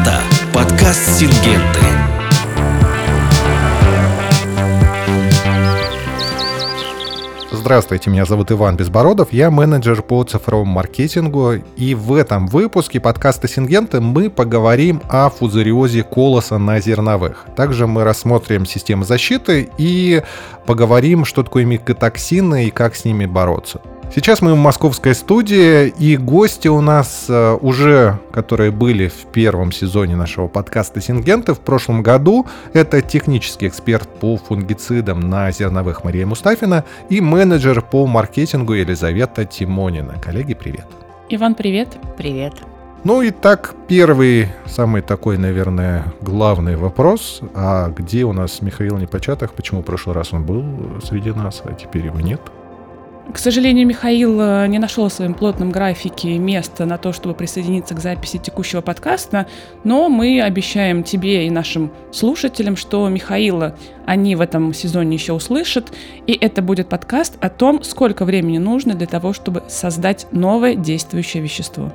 Это подкаст «Сингенты». Здравствуйте, меня зовут Иван Безбородов, я менеджер по цифровому маркетингу, и в этом выпуске подкаста «Сингенты» мы поговорим о фузариозе колоса на зерновых. Также мы рассмотрим системы защиты и поговорим, что такое микотоксины и как с ними бороться. Сейчас мы в московской студии, и гости у нас э, уже, которые были в первом сезоне нашего подкаста «Сингенты» в прошлом году, это технический эксперт по фунгицидам на зерновых Мария Мустафина и менеджер по маркетингу Елизавета Тимонина. Коллеги, привет. Иван, привет. Привет. Ну и так, первый, самый такой, наверное, главный вопрос. А где у нас Михаил Непочатых? Почему в прошлый раз он был среди нас, а теперь его нет? К сожалению, Михаил э, не нашел в своем плотном графике места на то, чтобы присоединиться к записи текущего подкаста, но мы обещаем тебе и нашим слушателям, что Михаила они в этом сезоне еще услышат, и это будет подкаст о том, сколько времени нужно для того, чтобы создать новое действующее вещество.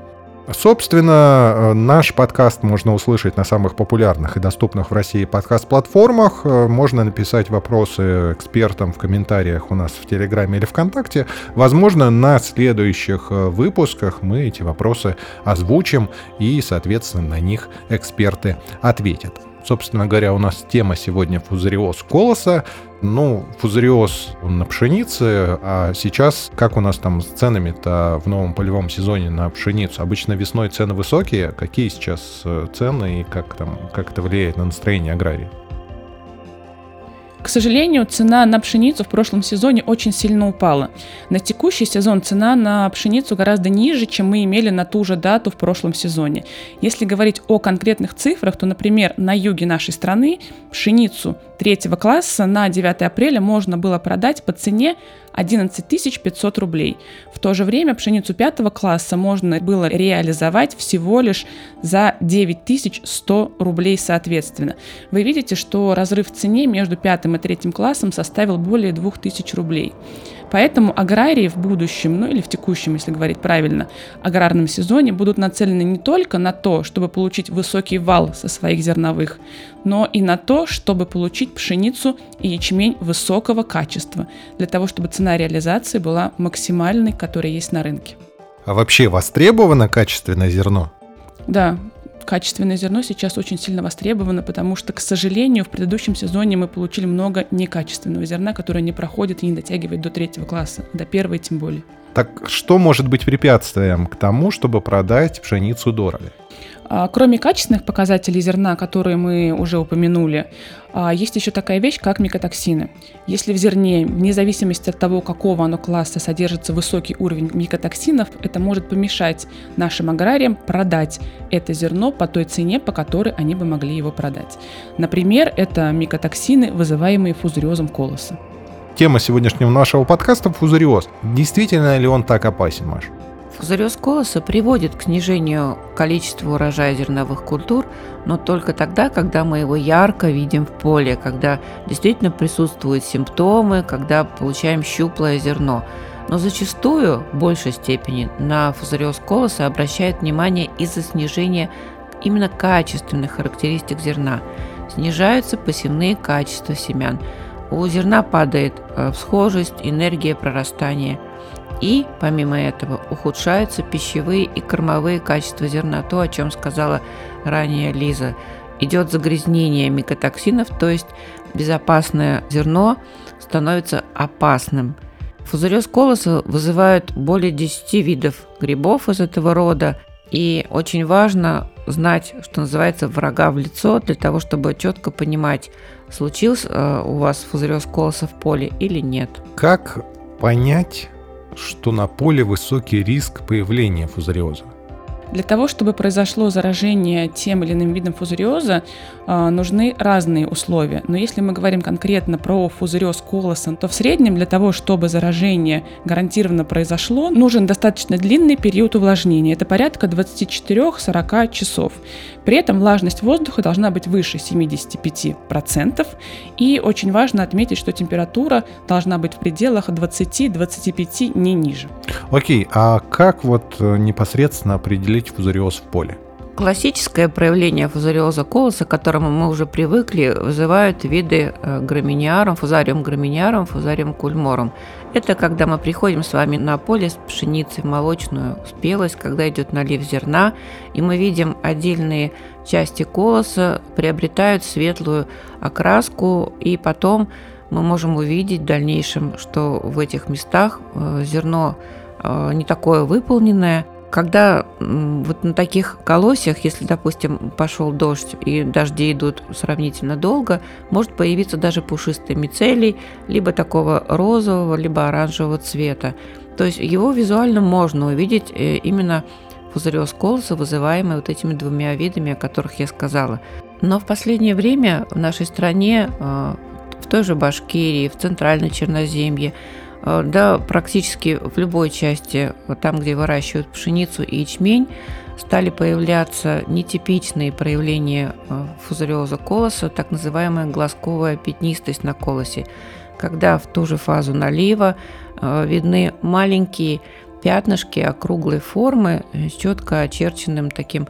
Собственно, э, наш подкаст можно услышать на самых популярных и доступных в России подкаст-платформах. Э, можно написать вопросы экспертам в комментариях у нас в Телеграме или ВКонтакте. Возможно, на следующих э, выпусках мы эти вопросы озвучим и, соответственно, на них эксперты ответят. Собственно говоря, у нас тема сегодня фузариоз колоса. Ну, фузариоз на пшенице, а сейчас как у нас там с ценами-то в новом полевом сезоне на пшеницу? Обычно весной цены высокие. Какие сейчас э, цены и как, там, как это влияет на настроение аграрии? К сожалению, цена на пшеницу в прошлом сезоне очень сильно упала. На текущий сезон цена на пшеницу гораздо ниже, чем мы имели на ту же дату в прошлом сезоне. Если говорить о конкретных цифрах, то, например, на юге нашей страны пшеницу третьего класса на 9 апреля можно было продать по цене 11 500 рублей. В то же время пшеницу пятого класса можно было реализовать всего лишь за 9 100 рублей соответственно. Вы видите, что разрыв в цене между пятым и третьим классом составил более 2000 рублей. Поэтому аграрии в будущем, ну или в текущем, если говорить правильно, аграрном сезоне будут нацелены не только на то, чтобы получить высокий вал со своих зерновых, но и на то, чтобы получить пшеницу и ячмень высокого качества, для того, чтобы цена реализации была максимальной, которая есть на рынке. А вообще востребовано качественное зерно? Да, качественное зерно сейчас очень сильно востребовано, потому что, к сожалению, в предыдущем сезоне мы получили много некачественного зерна, которое не проходит и не дотягивает до третьего класса, до первого тем более. Так что может быть препятствием к тому, чтобы продать пшеницу дорого? А, кроме качественных показателей зерна, которые мы уже упомянули, а, есть еще такая вещь, как микотоксины. Если в зерне, вне зависимости от того, какого оно класса, содержится высокий уровень микотоксинов, это может помешать нашим аграриям продать это зерно по той цене, по которой они бы могли его продать. Например, это микотоксины, вызываемые фузариозом колоса. Тема сегодняшнего нашего подкаста – фузариоз. Действительно ли он так опасен, Маш? Фузариоз колоса приводит к снижению количества урожая зерновых культур, но только тогда, когда мы его ярко видим в поле, когда действительно присутствуют симптомы, когда получаем щуплое зерно. Но зачастую, в большей степени, на фузариоз колоса обращают внимание из-за снижения именно качественных характеристик зерна. Снижаются посевные качества семян. У зерна падает э, всхожесть, энергия прорастания – и, помимо этого, ухудшаются пищевые и кормовые качества зерна, то, о чем сказала ранее Лиза. Идет загрязнение микотоксинов, то есть безопасное зерно становится опасным. Фузариоз колоса вызывает более 10 видов грибов из этого рода, и очень важно знать, что называется, врага в лицо, для того, чтобы четко понимать, случился э, у вас фузариоз колоса в поле или нет. Как понять, что на поле высокий риск появления фузариоза. Для того, чтобы произошло заражение тем или иным видом фузариоза, а, нужны разные условия. Но если мы говорим конкретно про фузариоз колоса, то в среднем для того, чтобы заражение гарантированно произошло, нужен достаточно длинный период увлажнения. Это порядка 24-40 часов. При этом влажность воздуха должна быть выше 75%. И очень важно отметить, что температура должна быть в пределах 20-25, не ниже. Окей, а как вот э, непосредственно определить фузариоз в поле? Классическое проявление фузариоза колоса, к которому мы уже привыкли, вызывают виды э, граминиарум, фузариум граминиарум, фузариум кульморум. Это когда мы приходим с вами на поле с пшеницей молочную спелость, когда идет налив зерна, и мы видим отдельные части колоса приобретают светлую окраску, и потом мы можем увидеть в дальнейшем, что в этих местах э, зерно э, не такое выполненное, когда вот на таких колосьях, если, допустим, пошел дождь и дожди идут сравнительно долго, может появиться даже пушистый мицелий, либо такого розового, либо оранжевого цвета. То есть его визуально можно увидеть э, именно пузыреоз колоса, вызываемый вот этими двумя видами, о которых я сказала. Но в последнее время в нашей стране, э, в той же Башкирии, в Центральной Черноземье, да, практически в любой части, там, где выращивают пшеницу и ячмень, стали появляться нетипичные проявления э, фузариоза колоса, так называемая глазковая пятнистость на колосе, когда в ту же фазу налива э, видны маленькие пятнышки округлой формы с четко очерченным таким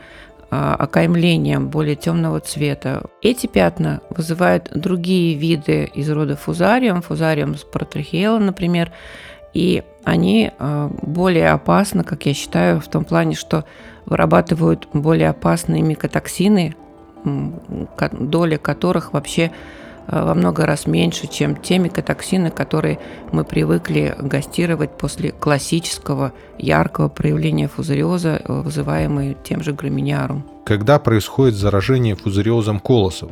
окаймлением более темного цвета. Эти пятна вызывают другие виды из рода фузариум, фузариум споротрахеела, например, и они а, более опасны, как я считаю, в том плане, что вырабатывают более опасные микотоксины, доля которых вообще во много раз меньше, чем те микотоксины, которые мы привыкли гастировать после классического яркого проявления фузариоза, э, вызываемый тем же граминиарум. Когда происходит заражение фузариозом колосов?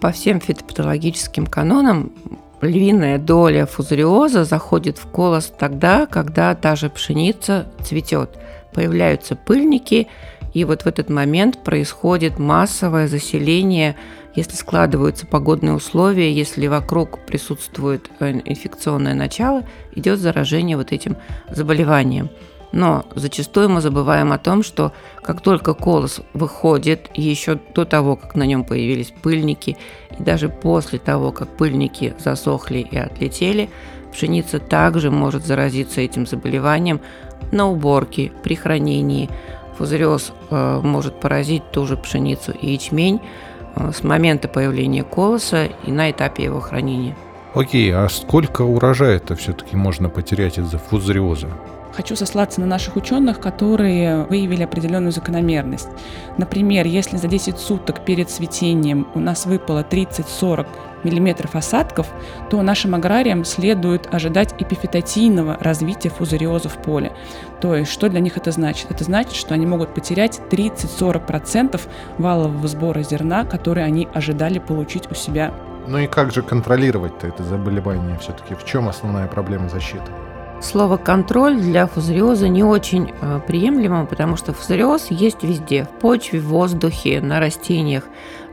По всем фитопатологическим канонам львиная доля фузариоза заходит в колос тогда, когда та же пшеница цветет. Появляются пыльники, и вот в этот момент происходит массовое заселение если складываются погодные условия, если вокруг присутствует э, инфекционное начало, идет заражение вот этим заболеванием. Но зачастую мы забываем о том, что как только колос выходит, еще до того, как на нем появились пыльники, и даже после того, как пыльники засохли и отлетели, пшеница также может заразиться этим заболеванием на уборке, при хранении. Фузариоз э, может поразить ту же пшеницу и ячмень, Э, с момента появления колоса и на этапе его хранения. Окей, а сколько урожая-то все-таки можно потерять из-за фузариоза? Хочу сослаться на наших ученых, которые выявили определенную закономерность. Например, если за 10 суток перед цветением у нас выпало 30-40 миллиметров осадков, то нашим аграриям следует ожидать эпифитатийного развития фузариоза в поле. То есть, что для них это значит? Это значит, что они могут потерять 30-40% валового сбора зерна, который они ожидали получить у себя. Ну и как же контролировать-то это заболевание все-таки? В чем основная проблема защиты? Слово «контроль» для фузариоза не очень э, приемлемо, потому что фузариоз есть везде – в почве, в воздухе, на растениях.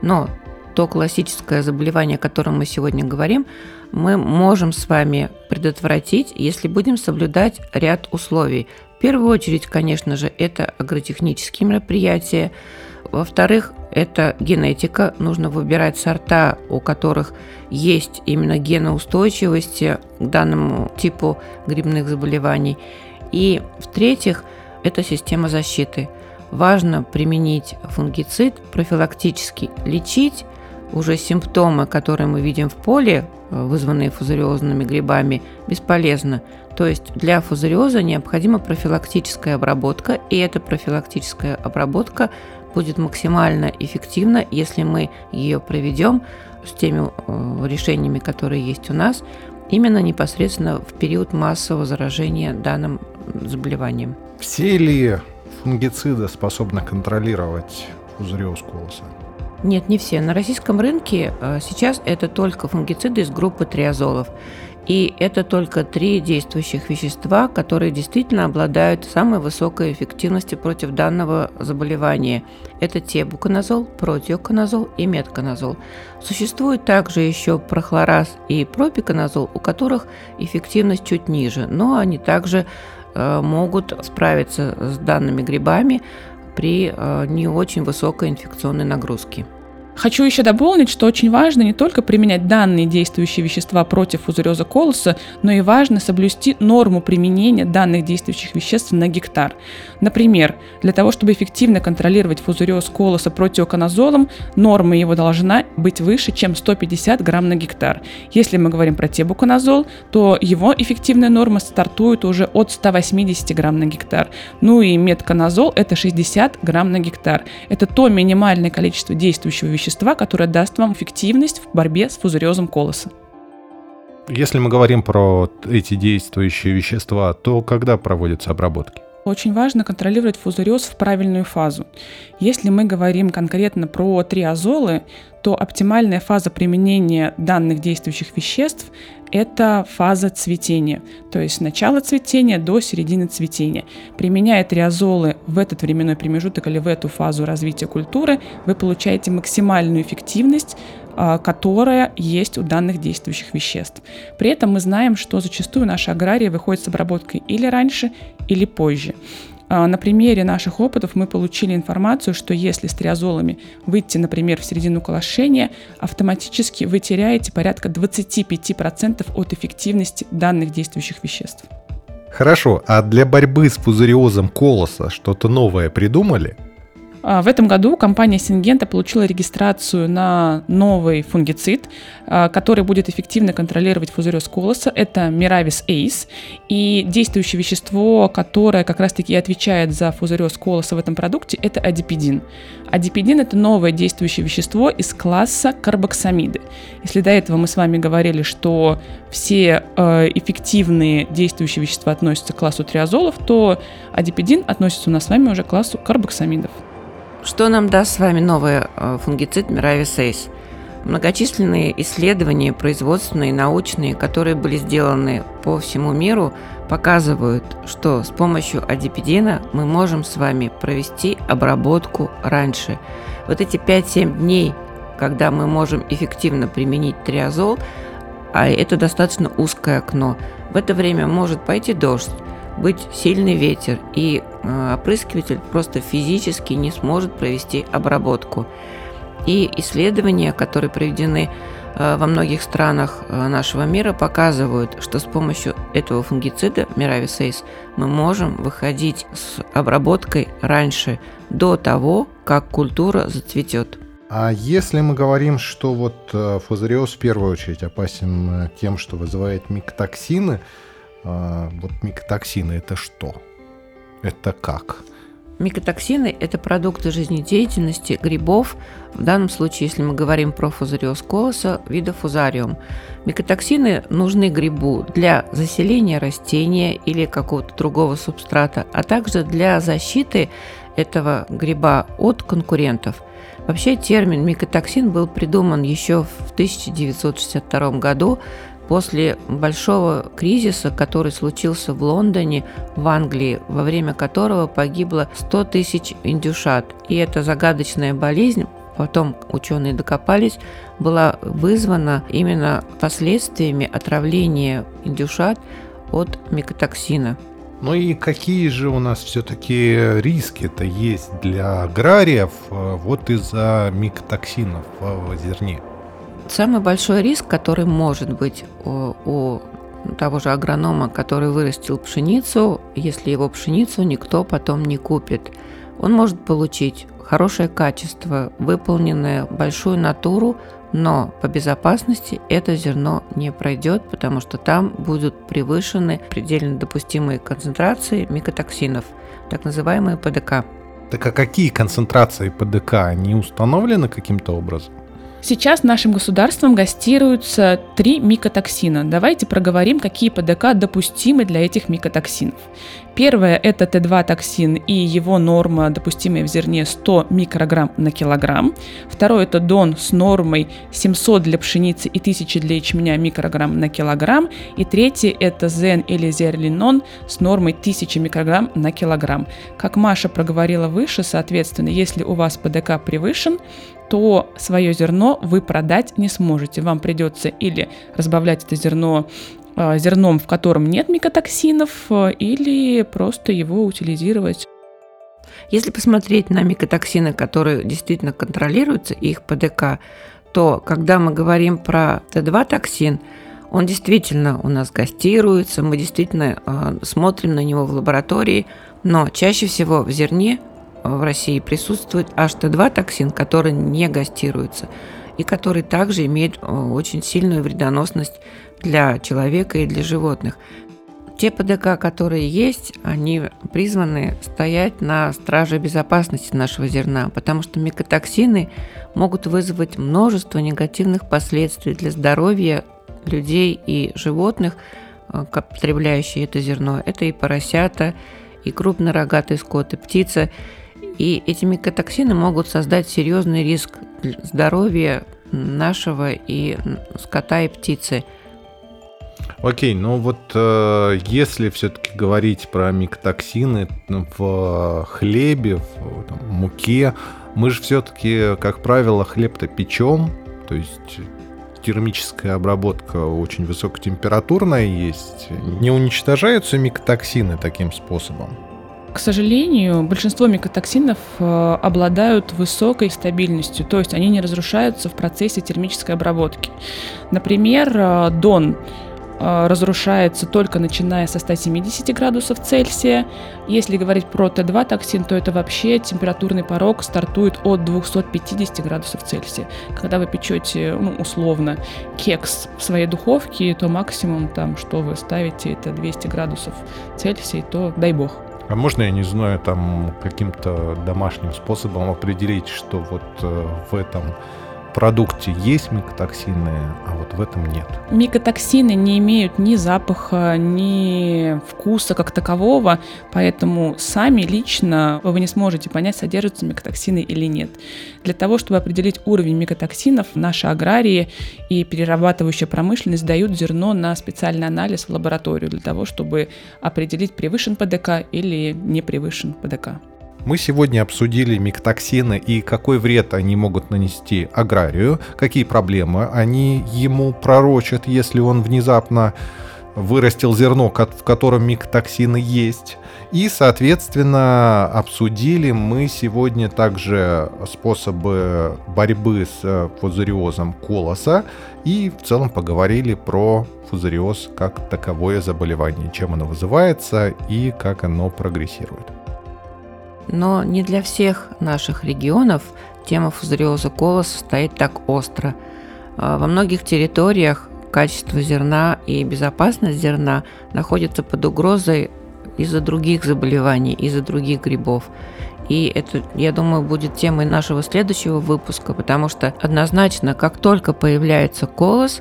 Но то классическое заболевание, о котором мы сегодня говорим, мы можем с вами предотвратить, если будем соблюдать ряд условий. В первую очередь, конечно же, это агротехнические мероприятия. Во-вторых, это генетика. Нужно выбирать сорта, у которых есть именно геноустойчивости к данному типу грибных заболеваний. И в-третьих, это система защиты. Важно применить фунгицид профилактически, лечить уже симптомы, которые мы видим в поле, э, вызванные фузариозными грибами, бесполезно. То есть для фузариоза необходима профилактическая обработка, и эта профилактическая обработка будет максимально эффективна, если мы ее проведем с теми э, решениями, которые есть у нас, именно непосредственно в период массового заражения данным заболеванием. Все ли фунгициды способны контролировать фузариоз колоса? Нет, не все. На российском рынке э, сейчас это только фунгициды из группы триазолов. И это только три действующих вещества, которые действительно обладают самой высокой эффективностью против данного заболевания. Это тебуконазол, протиоконазол и метконазол. Существует также еще прохлораз и пропиконазол, у которых эффективность чуть ниже, но они также э, могут справиться с данными грибами при э, не очень высокой инфекционной нагрузке. Хочу еще дополнить, что очень важно не только применять данные действующие вещества против фузариоза колоса, но и важно соблюсти норму применения данных действующих веществ на гектар. Например, для того, чтобы эффективно контролировать фузариоз колоса противоконазолом, норма его должна быть выше, чем 150 грамм на гектар. Если мы говорим про тебуконазол, то его эффективная норма стартует уже от 180 грамм на гектар. Ну и метконазол – это 60 грамм на гектар. Это то минимальное количество действующего вещества, вещества, которое даст вам эффективность в борьбе с фузариозом колоса. Если мы говорим про эти действующие вещества, то когда проводятся обработки? Очень важно контролировать фузариоз в правильную фазу. Если мы говорим конкретно про триазолы, то оптимальная фаза применения данных действующих веществ – это фаза цветения, то есть с начала цветения до середины цветения. Применяя триазолы в этот временной промежуток или в эту фазу развития культуры, вы получаете максимальную эффективность которая есть у данных действующих веществ. При этом мы знаем, что зачастую наши аграрии выходят с обработкой или раньше, или позже. А, на примере наших опытов мы получили информацию, что если с триазолами выйти, например, в середину колошения, автоматически вы теряете порядка 25% от эффективности данных действующих веществ. Хорошо, а для борьбы с пузыриозом колоса что-то новое придумали? А, в этом году компания Сингента получила регистрацию на новый фунгицид, а, который будет эффективно контролировать фузариоз колоса. Это Miravis Ace. И действующее вещество, которое как раз-таки отвечает за фузариоз колоса в этом продукте, это адипидин. Адипидин – это новое действующее вещество из класса карбоксамиды. Если до этого мы с вами говорили, что все э, эффективные действующие вещества относятся к классу триазолов, то адипидин относится у нас с вами уже к классу карбоксамидов. Что нам даст с вами новый э, фунгицид Ace? Многочисленные исследования, производственные, научные, которые были сделаны по всему миру, показывают, что с помощью адипидина мы можем с вами провести обработку раньше. Вот эти 5-7 дней, когда мы можем эффективно применить триазол, а это достаточно узкое окно, в это время может пойти дождь, быть сильный ветер, и э, опрыскиватель просто физически не сможет провести обработку. И исследования, которые проведены э, во многих странах э, нашего мира, показывают, что с помощью этого фунгицида Miravis мы можем выходить с обработкой раньше, до того, как культура зацветет. А если мы говорим, что вот фузариоз в первую очередь опасен тем, что вызывает микотоксины, вот микотоксины это что? Это как? Микотоксины – это продукты жизнедеятельности грибов, в данном случае, если мы говорим про фузариоз колоса, вида фузариум. Микотоксины нужны грибу для заселения растения или какого-то другого субстрата, а также для защиты этого гриба от конкурентов. Вообще термин микотоксин был придуман еще в 1962 году после большого кризиса, который случился в Лондоне, в Англии, во время которого погибло 100 тысяч индюшат. И эта загадочная болезнь потом ученые докопались, была вызвана именно последствиями отравления индюшат от микотоксина. Ну и какие же у нас все-таки риски-то есть для аграриев э, вот из-за микотоксинов в зерне? Самый большой риск, который может быть у, у того же агронома, который вырастил пшеницу, если его пшеницу никто потом не купит, он может получить хорошее качество, выполненное большую натуру, но по безопасности это зерно не пройдет, потому что там будут превышены предельно допустимые концентрации микотоксинов, так называемые ПДК. Так а какие концентрации ПДК не установлены каким-то образом? Сейчас нашим государством гастируются три микотоксина. Давайте проговорим, какие ПДК допустимы для этих микотоксинов. Первое – это Т2-токсин и его норма, допустимая в зерне, 100 микрограмм на килограмм. Второе – это Дон с нормой 700 для пшеницы и 1000 для ячменя микрограмм на килограмм. И третье – это Зен или Зерлинон с нормой 1000 микрограмм на килограмм. Как Маша проговорила выше, соответственно, если у вас ПДК превышен, то свое зерно вы продать не сможете. Вам придется или разбавлять это зерно а, зерном, в котором нет микотоксинов, а, или просто его утилизировать. Если посмотреть на микотоксины, которые действительно контролируются, их ПДК, то когда мы говорим про Т2 токсин, он действительно у нас гастируется, мы действительно э, смотрим на него в лаборатории, но чаще всего в зерне в России присутствует HT2 токсин, который не гастируется и который также имеет э, очень сильную вредоносность для человека и для животных. Те ПДК, которые есть, они призваны стоять на страже безопасности нашего зерна, потому что микотоксины могут вызвать множество негативных последствий для здоровья людей и животных, э, потребляющие это зерно. Это и поросята, и крупнорогатый скот, и птица. И эти микотоксины могут создать серьезный риск здоровья нашего и скота и птицы. Окей, ну вот э, если все-таки говорить про микотоксины в хлебе, в там, муке, мы же все-таки, как правило, хлеб-то печем, то есть термическая обработка очень высокотемпературная есть. Не уничтожаются микотоксины таким способом? К сожалению, большинство микотоксинов э, обладают высокой стабильностью, то есть они не разрушаются в процессе термической обработки. Например, э, дон э, разрушается только начиная со 170 градусов Цельсия. Если говорить про Т2 токсин, то это вообще температурный порог стартует от 250 градусов Цельсия. Когда вы печете, ну, условно, кекс в своей духовке, то максимум там, что вы ставите, это 200 градусов Цельсия, то дай бог. А можно, я не знаю, там каким-то домашним способом определить, что вот э, в этом продукте есть микотоксины, а вот в этом нет. Микотоксины не имеют ни запаха, ни вкуса как такового, поэтому сами лично вы не сможете понять, содержатся микотоксины или нет. Для того, чтобы определить уровень микотоксинов, наши аграрии и перерабатывающая промышленность дают зерно на специальный анализ в лабораторию для того, чтобы определить, превышен ПДК или не превышен ПДК. Мы сегодня обсудили микотоксины и какой вред они могут нанести аграрию, какие проблемы они ему пророчат, если он внезапно вырастил зерно, в котором микотоксины есть. И, соответственно, обсудили мы сегодня также способы борьбы с э, фузариозом колоса и в целом поговорили про фузариоз как таковое заболевание, чем оно вызывается и как оно прогрессирует. Но не для всех наших регионов тема фузариоза колоса стоит так остро. А, во многих территориях качество зерна и безопасность зерна находятся под угрозой из-за других заболеваний, из-за других грибов. И это, я думаю, будет темой нашего следующего выпуска, потому что однозначно, как только появляется колос,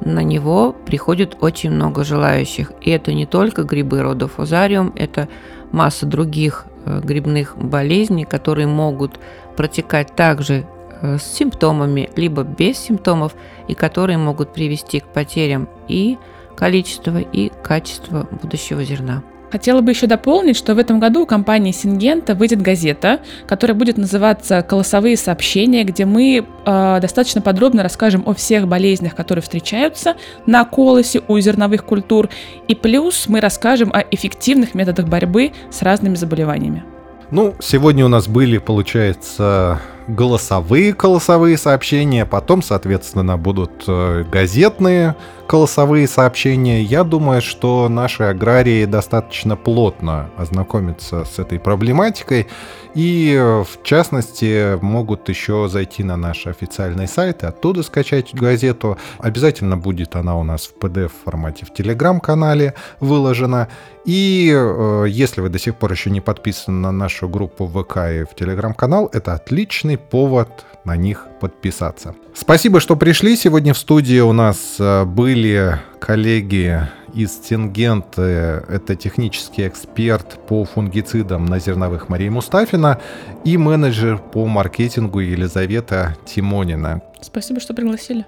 на него приходит очень много желающих. И это не только грибы рода фузариум, это масса других грибных болезней, которые могут протекать также э, с симптомами, либо без симптомов, и которые могут привести к потерям и количества, и качества будущего зерна. Хотела бы еще дополнить, что в этом году у компании Сингента выйдет газета, которая будет называться «Колосовые сообщения», где мы э, достаточно подробно расскажем о всех болезнях, которые встречаются на колосе у зерновых культур, и плюс мы расскажем о эффективных методах борьбы с разными заболеваниями. Ну, сегодня у нас были, получается, голосовые голосовые сообщения, потом, соответственно, будут э, газетные голосовые сообщения. Я думаю, что наши аграрии достаточно плотно ознакомятся с этой проблематикой и, в частности, могут еще зайти на наш официальный сайт и оттуда скачать газету. Обязательно будет она у нас в PDF-формате в Телеграм-канале выложена. И э, если вы до сих пор еще не подписаны на нашу группу ВК и в Телеграм-канал, это отличный повод на них подписаться. Спасибо, что пришли. Сегодня в студии у нас э, были коллеги из Тингент. Это технический эксперт по фунгицидам на зерновых Мария Мустафина и менеджер по маркетингу Елизавета Тимонина. Спасибо, что пригласили.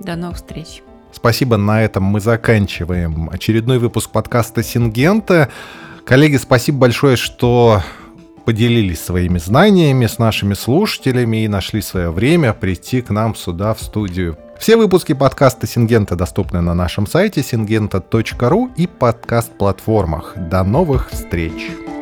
До новых встреч. Спасибо, на этом мы заканчиваем очередной выпуск подкаста Сингента. Коллеги, спасибо большое, что поделились своими знаниями с нашими слушателями и нашли свое время прийти к нам сюда в студию. Все выпуски подкаста Сингента доступны на нашем сайте singenta.ru и подкаст-платформах. До новых встреч!